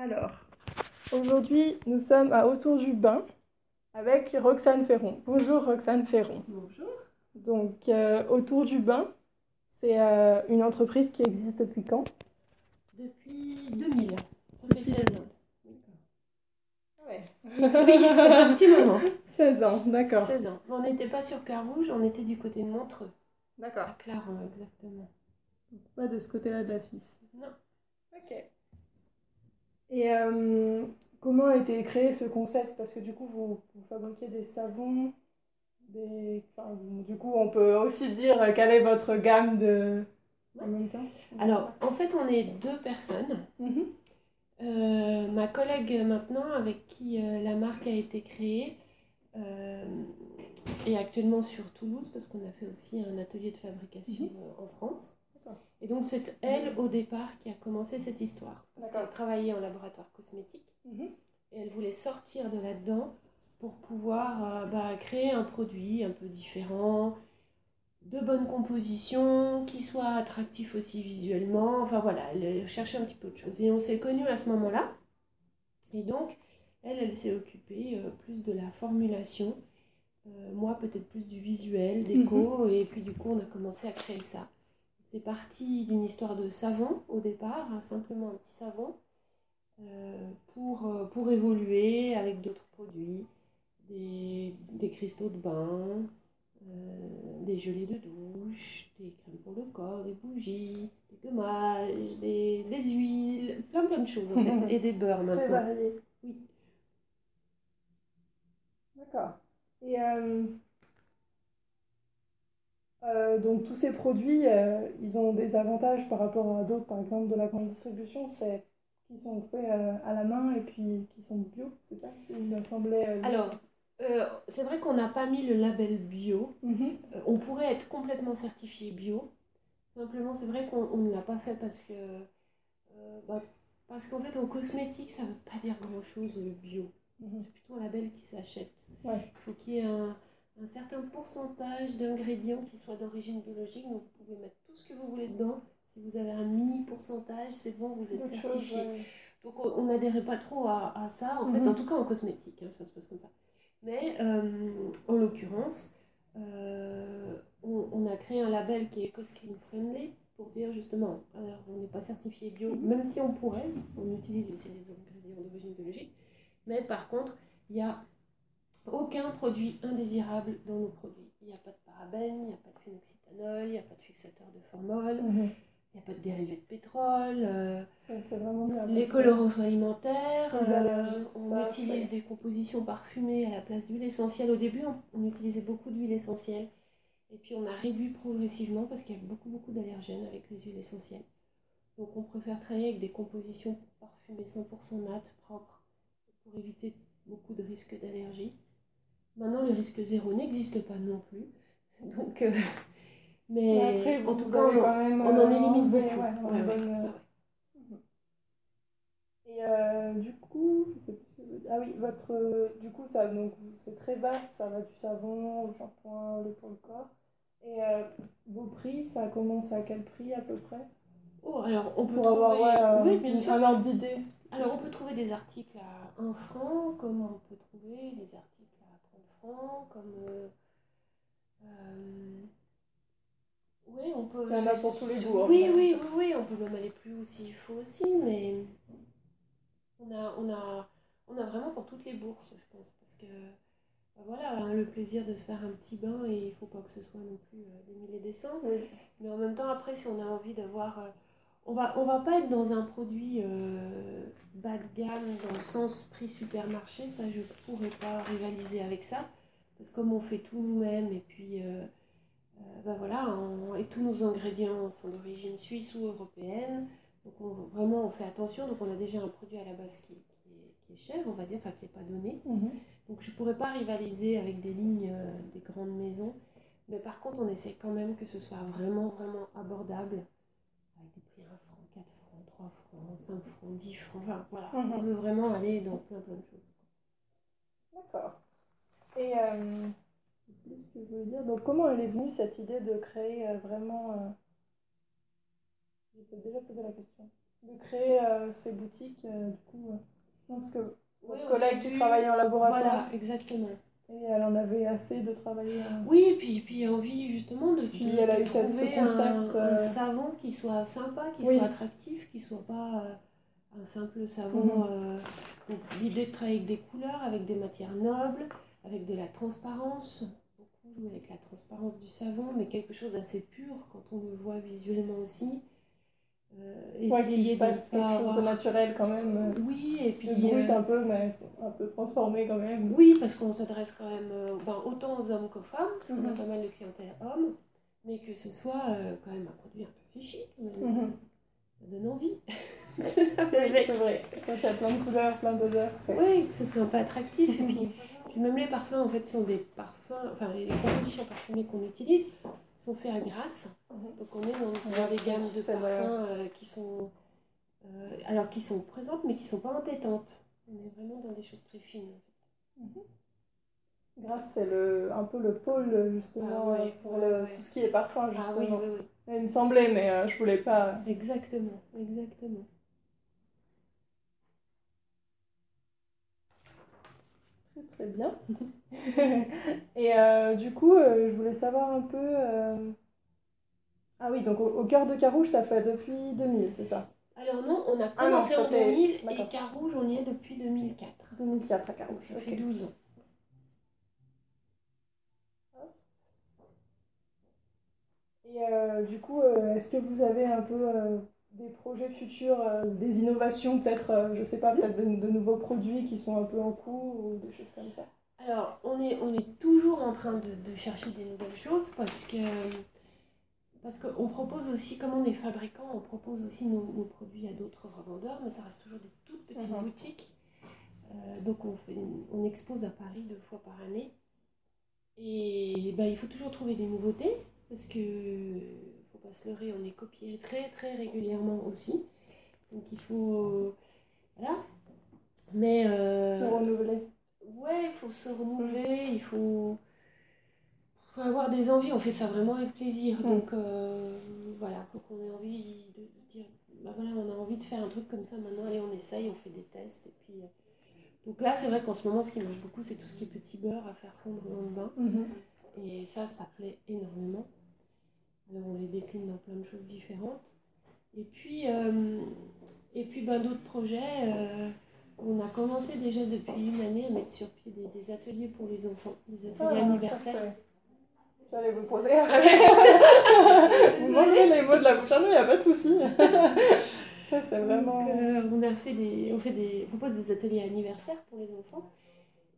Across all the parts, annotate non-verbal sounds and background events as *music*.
Alors, aujourd'hui, nous sommes à Autour du Bain avec Roxane Ferron. Bonjour Roxane Ferron. Bonjour. Donc, euh, Autour du Bain, c'est euh, une entreprise qui existe depuis quand? Depuis 2000. Ça fait 16 ans. Ouais. Oui, fait un petit moment. *laughs* 16 ans, d'accord. 16 ans. On n'était pas sur Carouge, on était du côté de Montreux. D'accord. À Clarence, exactement. Pas de ce côté-là de la Suisse. Non. Ok. Et euh, comment a été créé ce concept? Parce que du coup, vous, vous fabriquez des savons, des... Enfin, du coup, on peut aussi dire quelle est votre gamme de... En même temps Alors, en fait, on est deux personnes. Mhm. Euh, ma collègue maintenant, avec qui euh, la marque a été créée, est actuellement sur Toulouse parce qu'on a fait aussi un atelier de fabrication Mhm. euh, en France. Et donc c'est elle au départ qui a commencé cette histoire. Parce qu'elle travaillait en laboratoire cosmétique Mhm. et elle voulait sortir de là-dedans pour pouvoir euh, bah, créer un produit un peu différent, de bonne composition, qui soit attractif aussi visuellement. Enfin voilà, elle cherchait un petit peu de choses. Et on s'est connus à ce moment-là. Et donc, elle, elle s'est occupée euh, plus de la formulation. Euh, moi, peut-être plus du visuel, déco. Et puis, du coup, on a commencé à créer ça. C'est parti d'une histoire de savon au départ, hein, simplement un petit savon, euh, pour, euh, pour évoluer avec d'autres produits, des, des cristaux de bain, euh, des gelées de douche, des crèmes pour le corps, des bougies, des gommages, des, des huiles, plein plein de choses en fait, *laughs* et des beurres Très maintenant. varié. Oui. D'accord. Et euh, euh, donc tous ces produits, euh, ils ont des avantages par rapport à d'autres, par exemple de la grande distribution, c'est qu'ils sont faits euh, à la main et puis qui sont bio, c'est ça? Il me semblait. Alors, c'est vrai qu'on n'a pas mis le label bio. Mhm. On pourrait être complètement certifié bio. Simplement, c'est vrai qu'on on ne l'a pas fait parce que. bah, parce qu'en fait, en cosmétique, ça ne veut pas dire grand-chose le bio. Mhm. C'est plutôt un label qui s'achète. Ouais. Il faut qu'il y ait un, un certain pourcentage d'ingrédients qui soient d'origine biologique. Donc, vous pouvez mettre tout ce que vous voulez dedans. Si vous avez un mini pourcentage, c'est bon, vous êtes certifié. ouais. Donc on n'adhérait pas trop à, à ça, en fait, Mhm. en tout cas en cosmétique, hein, ça se passe comme ça. Mais euh, en l'occurrence, euh, on, on a créé un label qui est EcoScreen Friendly pour dire justement, alors on n'est pas certifié bio, Mhm. même si on pourrait, on utilise aussi des ingrédients d'origine biologique, mais par contre, il n'y a aucun produit indésirable dans nos produits. Il n'y a pas de parabènes, il n'y a pas de phénoxyéthanol, il n'y a pas de fixateur de formol, Mhm. il n'y a pas de dérivés de pétrole. euh, C'est c'est vraiment bien. les colorances alimentaires, euh, on ça, utilise des compositions parfumées à la place d'huile essentielle. Au début, on, on utilisait beaucoup d'huile essentielle. Et puis, on a réduit progressivement parce qu'il y a beaucoup, beaucoup d'allergènes avec les huiles essentielles. Donc, on préfère travailler avec des compositions parfumées 100% nattes, propres, pour éviter beaucoup de risques d'allergie. Maintenant, le risque zéro n'existe pas non plus. *laughs* Donc, euh, mais, après, en tout cas, on, quand même, on en élimine beaucoup. ouais, Ouais, ouais. Et euh, du coup. Ah oui, votre, euh, du coup, ça, donc, c'est très vaste, ça va du savon au shampoing, le pour le corps. Et euh, vos prix, ça commence à quel prix à peu près? Oh, alors on peut Pour trouver, avoir ouais, oui, bien une- sûr. un ordre d'idée. Alors on peut trouver des articles à 1 franc, comme on peut trouver des articles à 30 francs, comme. euh, euh, oui, on peut. Il y en a pour tous les goûts, en Oui, oui, oui, oui, on peut même aller plus haut s'il faut aussi, mais on a, on a, on a vraiment pour toutes les bourses, je pense, parce que bah voilà, hein, le plaisir de se faire un petit bain et il faut pas que ce soit non plus euh, des milliers des cents. Oui. Mais en même temps, après, si on a envie d'avoir. euh, on va, on va pas être dans un produit euh, bas de gamme dans le sens prix supermarché, ça je pourrais pas rivaliser avec ça. Parce que comme on fait tout nous-mêmes et puis euh, euh, bah voilà, on- et tous nos ingrédients sont d'origine suisse ou européenne, donc on- vraiment on fait attention, donc on a déjà un produit à la base qui, qui est, qui est cher, on va dire, enfin qui n'est pas donné. Mhm. Donc je pourrais pas rivaliser avec des lignes euh, des grandes maisons. Mais par contre, on essaie quand même que ce soit vraiment, vraiment abordable. Avec des prix 1 franc, 4 francs, 3 francs, 5 francs, 10 francs. Enfin, voilà. Mhm. On veut vraiment aller dans plein, plein de choses. Et euh, je ce que je voulais dire? Donc, comment elle est venue cette idée de créer euh, vraiment. euh, J'ai peut-être déjà posé la question. de créer ces boutiques du coup non, parce que Oui, votre au collègue qui travaillait en laboratoire Voilà, exactement. et elle en avait assez de travailler en- Oui, et puis, puis envie justement de, Puis de- elle a de eu cette- ce trouver concept, un, un euh, savon qui soit sympa, qui Oui. soit attractif, qui soit pas euh, un simple savon. Euh, donc l'idée de travailler avec des couleurs, avec des matières nobles, avec de la transparence. Beaucoup jouer avec la transparence du savon, mais quelque chose d'assez pur quand on le voit visuellement aussi. Euh, Ouais, essayer qu'il de fasse quelque pas chose de avoir... naturel quand même euh, Oui, et puis... brut euh, un peu mais un peu transformé quand même Oui, parce qu'on s'adresse quand même ben, autant aux hommes qu'aux femmes, parce qu'on a Mhm. pas mal de clientèle hommes, mais que ce soit quand même un produit un peu fichi, même. Mhm. Ça donne envie. *laughs* C'est vrai quand il y a plein de couleurs plein d'odeurs c'est Oui, que ce soit un peu attractif. Et puis, puis même les parfums, en fait, sont des parfums, enfin les compositions parfumées qu'on utilise sont faites à grâce. Mhm. Donc on est dans, dans Ouais, des gammes de parfums euh, qui sont... euh, alors qui sont présentes, mais qui sont pas entêtantes. On est vraiment dans des choses très fines. en fait. Grâce, c'est le, un peu le pôle justement Ah ouais, euh, pour ouais, le, ouais. tout ce qui est parfum Ah oui, justement. oui, oui. Il me semblait, mais euh, je voulais pas. Exactement, exactement. Très très bien. *laughs* Et euh, du coup, euh, je voulais savoir un peu. euh, Ah oui, donc au, au cœur de Carouge, ça fait depuis 2000, c'est ça? Alors non, on a Ah non, commencé en c'était- 2000 et. Carouge, on y est depuis 2004. 2004 à Carouge. Ça fait 12 ans. Et du coup, est-ce que vous avez un peu des projets futurs, euh, des innovations, peut-être, euh, je sais pas, peut-être de, de nouveaux produits qui sont un peu en cours ou des choses comme ça Alors, on est, on est toujours en train de, de chercher des nouvelles choses parce que parce qu'on propose aussi, comme on est fabricant, on propose aussi nos, nos produits à d'autres revendeurs, mais ça reste toujours des toutes petites Mhm. boutiques. Euh, donc on, fait, on expose à Paris deux fois par année. Et ben, il faut toujours trouver des nouveautés parce que faut pas se leurrer, on est copié très très régulièrement aussi. Donc il faut voilà. Mais euh, Se renouveler Ouais, il faut se renouveler, il faut, faut avoir des envies. On fait ça vraiment avec plaisir. Mm. Donc euh, voilà, faut qu'on ait envie de, de dire, bah voilà, on a envie de faire un truc comme ça maintenant. Allez, on essaye, on fait des tests. Et puis, euh, donc là, c'est vrai qu'en ce moment, ce qui marche beaucoup, c'est tout ce qui est petit beurre à faire fondre dans le bain. Mhm. Et ça, ça plaît énormément. Alors, on les décline dans plein de choses différentes. Et puis, euh, et puis ben, d'autres projets. euh, on a commencé déjà depuis une année à mettre sur pied des, des ateliers pour les enfants, des ateliers Ah, anniversaires. J'allais vous poser. *laughs* vous m'enlevez les mots de la bouche. Non, il n'y a pas de souci. *laughs* ça, c'est vraiment. Donc, euh, on a fait des, on fait des, on propose des ateliers anniversaires pour les enfants.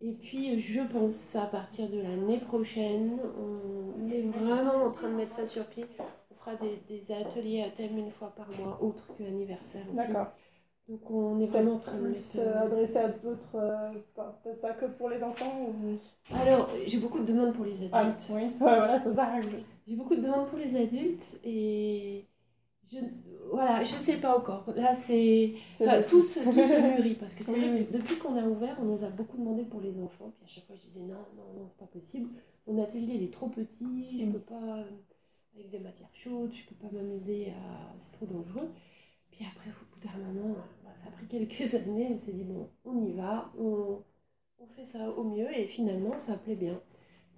Et puis, je pense à partir de l'année prochaine, on est vraiment en train de mettre ça sur pied. On fera des, des ateliers à thème une fois par mois, autre que anniversaire aussi. D'accord. Donc, on est vraiment en train de mettre. Plus euh, adressé à d'autres. euh, pas- Peut-être pas que pour les enfants ou. Alors, j'ai beaucoup de demandes pour les adultes. Ah, oui. *laughs* Ouais, voilà, c'est ça. J'ai beaucoup de demandes pour les adultes et je, voilà, je sais pas encore. Là, c'est enfin, tout, se, tout se mûrit parce que *laughs* c'est Oui, vrai oui. que depuis qu'on a ouvert, on nous a beaucoup demandé pour les enfants. Puis à chaque fois, je disais non, non, non, c'est pas possible. Mon atelier il est trop petit, je Mm. peux pas avec des matières chaudes, je peux pas m'amuser à, c'est trop dangereux. Puis après, au bout d'un moment, bah, ça a pris quelques *laughs* années. On s'est dit bon, on y va, on, on fait ça au mieux et finalement, ça plaît bien.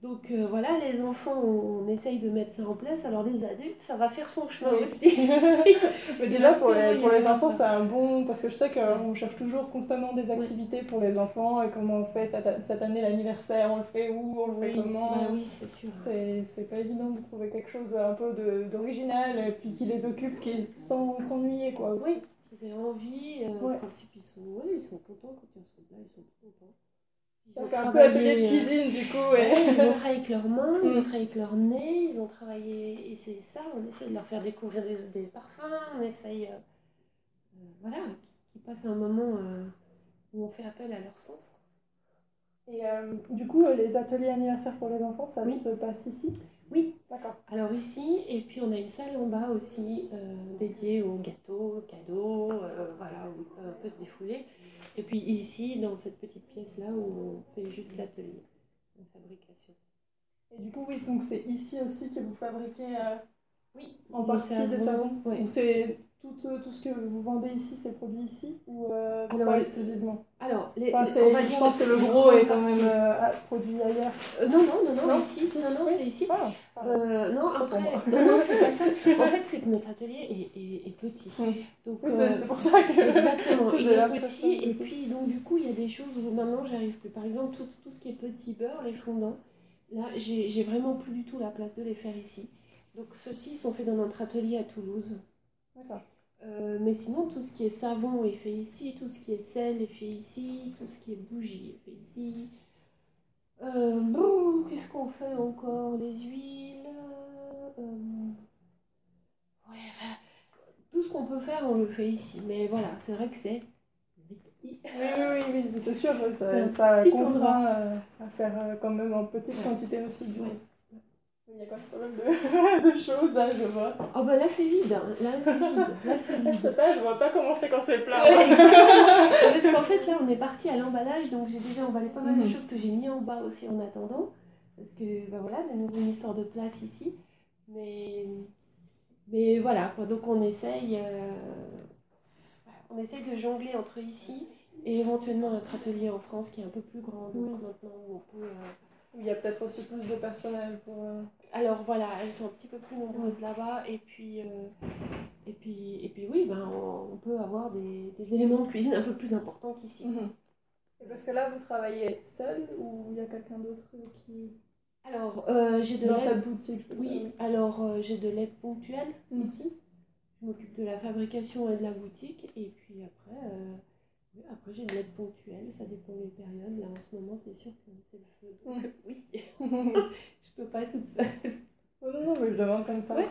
Donc euh, voilà, les enfants, on, on essaye de mettre ça en place. Alors les adultes, ça va faire son chemin Oui. aussi. *laughs* *laughs* Mais déjà, pour les, pour enfants, c'est un bon. Parce que je sais qu'on cherche toujours constamment des activités pour les enfants et comment on fait cette, cette année l'anniversaire, on le fait où, on le fait Oui, comment. bah oui, c'est sûr. C'est pas évident de trouver quelque chose un peu de- d'original et puis qui les occupe, qui sans s'ennuyer quoi aussi. Oui, ils ont envie. euh, Ouais. Ils sont, ouais, ils sont contents quand ils sont là, ils sont contents. Ils ont un peu atelier de euh, cuisine du coup. ouais, ouais. ils ont travaillé avec leurs mains, ils ont Mm. travaillé avec leur nez, ils ont travaillé. Et c'est ça, on essaie de leur faire découvrir des, des parfums, on essaye. euh, euh, voilà, qu'ils passent un moment euh, où on fait appel à leur sens. Et euh, du coup, les ateliers anniversaires pour les enfants, ça Oui. se passe ici? Oui, D'accord. Alors ici, et puis on a une salle en bas aussi euh, dédiée aux gâteaux, aux cadeaux, euh, voilà, où on peut se défouler. Et puis ici, dans cette petite pièce-là où on fait juste l'atelier de fabrication. Et du coup, oui, donc c'est ici aussi que vous fabriquez euh, Oui, en partie des savons ouais. Ou c'est tout, euh, tout ce que vous vendez ici, c'est produit ici ou euh, Alors, pas exclusivement Alors, les, Enfin, les- c'est- on va Je pense que le gros est quand même euh, ah, produit ailleurs. Euh, non, non, non, non, Non, ici. Non, non, oui. c'est ici. Ah, ah. Non, après, non, non, c'est pas ça. *laughs* En fait, c'est que notre atelier est, est, est petit. Donc, Oui, c'est pour ça que. Exactement, il est petit et puis donc du coup il y a des choses où maintenant j'arrive plus. Par exemple tout, tout ce qui est petit beurre, les fondants, là j'ai j'ai vraiment plus du tout la place de les faire ici. Donc ceux-ci sont faits dans notre atelier à Toulouse. D'accord. Euh, mais sinon tout ce qui est savon est fait ici, tout ce qui est sel est fait ici, tout ce qui est bougie est fait ici. Euh, bon, qu'est-ce qu'on fait encore? Les huiles. euh, ouais, enfin, tout ce qu'on peut faire, on le fait ici. Mais voilà, c'est vrai que c'est. Oui, oui, oui, oui, c'est sûr, *laughs* ça, ça contraint à faire quand même en petite Ouais. quantité aussi. Du Ouais. Il y a quand même pas mal de, *laughs* de choses là, je vois. Oh bah là c'est vide, hein. là c'est vide, là c'est *laughs* Je sais vide. pas, je vois pas comment c'est quand c'est plein. Ouais. *laughs* Parce qu'en fait là on est parti à l'emballage, donc j'ai déjà emballé pas mal de Mhm. choses que j'ai mis en bas aussi en attendant. Parce que bah voilà, de nouveau une histoire de place ici. Mais, mais voilà, quoi. donc on essaye, euh, on essaye de jongler entre ici et éventuellement notre atelier en France qui est un peu plus grand. Donc maintenant où on peut... euh, Il y a peut-être aussi plus de personnel pour. euh, Alors voilà, elles sont un petit peu plus nombreuses là-bas. Et puis, euh, et puis, et puis oui, ben, on, on peut avoir des, des éléments de cuisine un peu plus importants qu'ici. Et parce que là, vous travaillez seul ou il y a quelqu'un d'autre qui. Alors, euh, j'ai de Dans l'aide. cette boutique, je Oui, dire. alors euh, j'ai de l'aide ponctuelle Mhm. ici. Je m'occupe de la fabrication et de la boutique. Et puis après, après j'ai de l'aide ponctuelle. Ça dépend des périodes. Là, en ce moment, c'est sûr que c'est le feu. Oui, non, *laughs* je peux pas toute seule. non, mais je demande comme ça. Ouais.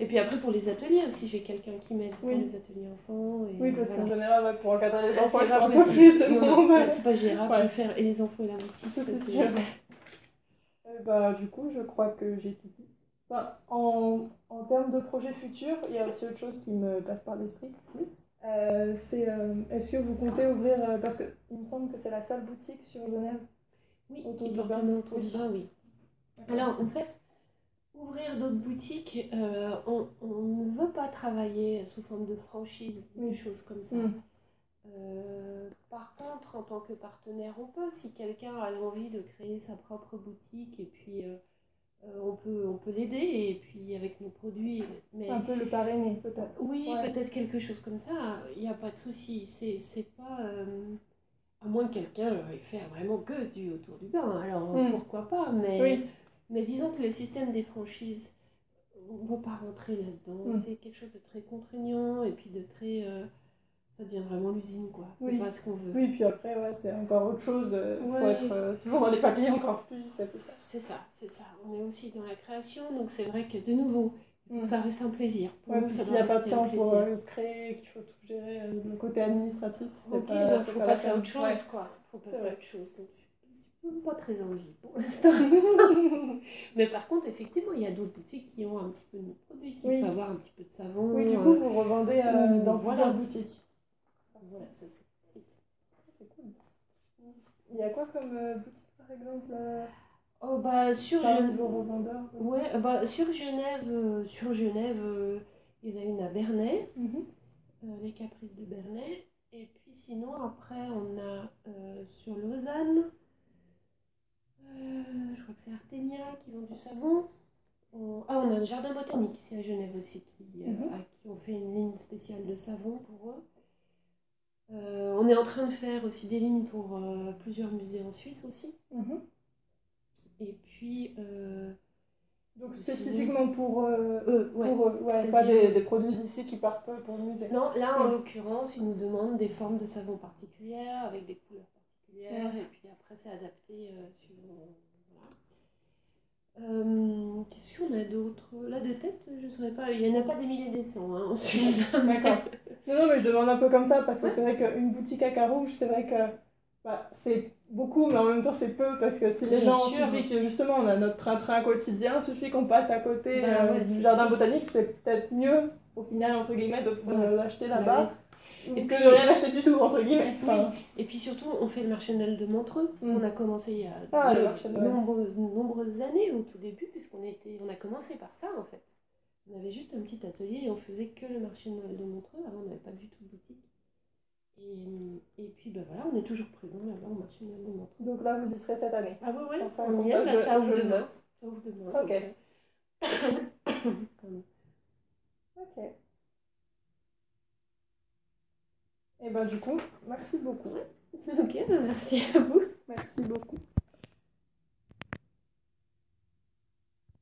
Et puis après, pour les ateliers aussi, j'ai quelqu'un qui m'aide pour Oui. les ateliers enfants. Et Oui, parce voilà. qu'en général, pour encadrer les Ah, enfants, c'est il faut un peu plus de Non, monde. c'est pas gérable Ouais. faire et les enfants et la boutique. Ça, c'est sûr. Euh, bah, du coup, je crois que j'ai tout dit. Enfin, en, en termes de projets futurs, il y a aussi autre chose qui me passe par l'esprit. Oui. Euh, c'est euh, est-ce que vous comptez ouvrir euh, parce que il me semble que c'est la seule boutique sur Genève. Oui, Autour du bain. Oui. oui. Alors, en fait, ouvrir d'autres boutiques, on, on ne veut pas travailler sous forme de franchise, Oui. des choses comme ça. Mm. Par contre, en tant que partenaire, on peut, si quelqu'un a l'envie de créer sa propre boutique, et puis euh, on peut, on peut l'aider, et puis avec nos produits. Mais Un peu le parrainer, peut-être. oui, Ouais. peut-être quelque chose comme ça, il n'y a pas de souci. C'est, pas. euh, à moins que quelqu'un veuille faire vraiment que du autour du bain, alors Mm. pourquoi pas, mais. Oui. Mais disons que le système des franchises, on ne va pas rentrer là-dedans. Mm. C'est quelque chose de très contraignant et puis de très. euh, ça devient vraiment l'usine, quoi. C'est Oui. pas ce qu'on veut. Oui, puis après, ouais, c'est encore autre chose. Il faut Ouais. être euh, toujours dans les papiers encore plus, tout ça. C'est ça, c'est ça. On est aussi dans la création, donc c'est vrai que de nouveau, faut que Mm. ça reste un plaisir. Pour Ouais, nous, puis ça s'il n'y a pas de temps pour euh, créer, qu'il faut tout gérer, euh, le côté administratif, c'est Ok, pas, donc c'est faut pas passer à autre chose, Ouais. quoi. Faut C'est passer à autre chose. Donc, je suis pas très envie pour l'instant. *laughs* Mais par contre, effectivement, il y a d'autres boutiques qui ont un petit peu de produits, qui Oui. peuvent avoir un petit peu de savon. Oui, du euh, coup, vous revendez euh, dans plusieurs boutiques. Voilà, ça c'est. c'est- C'est cool. Il y a quoi comme euh, boutique, par exemple euh, Oh bah sur Genève. Ouais, bah sur Genève, euh, sur Genève, euh, il y en a une à Bernay, Mhm. les Caprices de Bernay. Et puis sinon, après, on a sur Lausanne, je crois que c'est Artenia qui vend du savon. On- Ah, on a un jardin botanique ici à Genève aussi qui, Mhm. à qui on fait une ligne spéciale de savon pour eux. Euh, on est en train de faire aussi des lignes pour euh, plusieurs musées en Suisse aussi. Mhm. Et puis, euh, Donc spécifiquement pour eux, ouais. pour ouais, pas des, des produits d'ici qui partent pour le musée. Non, là en l'occurrence, ils nous demandent des formes de savon particulières, avec des couleurs particulières, Mm. et puis après c'est adapté suivant. Euh, Qu'est-ce qu'on a d'autre? Là de tête, je ne saurais pas. Il n'y en a pas des milliers des cents hein, en Suisse. D'accord. *laughs* Non, non, mais je demande un peu comme ça parce que Ouais. c'est vrai qu'une boutique à Carouge, c'est vrai que bah, c'est beaucoup, mais en même temps c'est peu parce que si les Bien gens, sûr. suffit que justement on a notre train-train quotidien, suffit qu'on passe à côté Bah euh, ouais, du jardin botanique, c'est peut-être mieux au final, entre guillemets, de, l'acheter là-bas Et puis- que de rien acheter du tout, entre guillemets. Oui. Enfin, Et puis surtout, on fait le marché de Montreux. Mm. On a commencé il y a Ah, de nombreuses, nombreuses années au tout début, puisqu'on était, on a commencé par ça en fait. On avait juste un petit atelier et on faisait que le marché de Montreux. Avant, on n'avait pas du tout de boutique. Et, et puis ben voilà, on est toujours présent là-bas au marché de Montreux. Donc là, vous y serez cette année. Ah ouais, ouais, Comme ça, on y ça, est, là, ça ouvre demain. Ça ouvre demain. Ok. donc, euh. *coughs* Ok. Et ben du coup, merci beaucoup. Ok, ben merci à vous.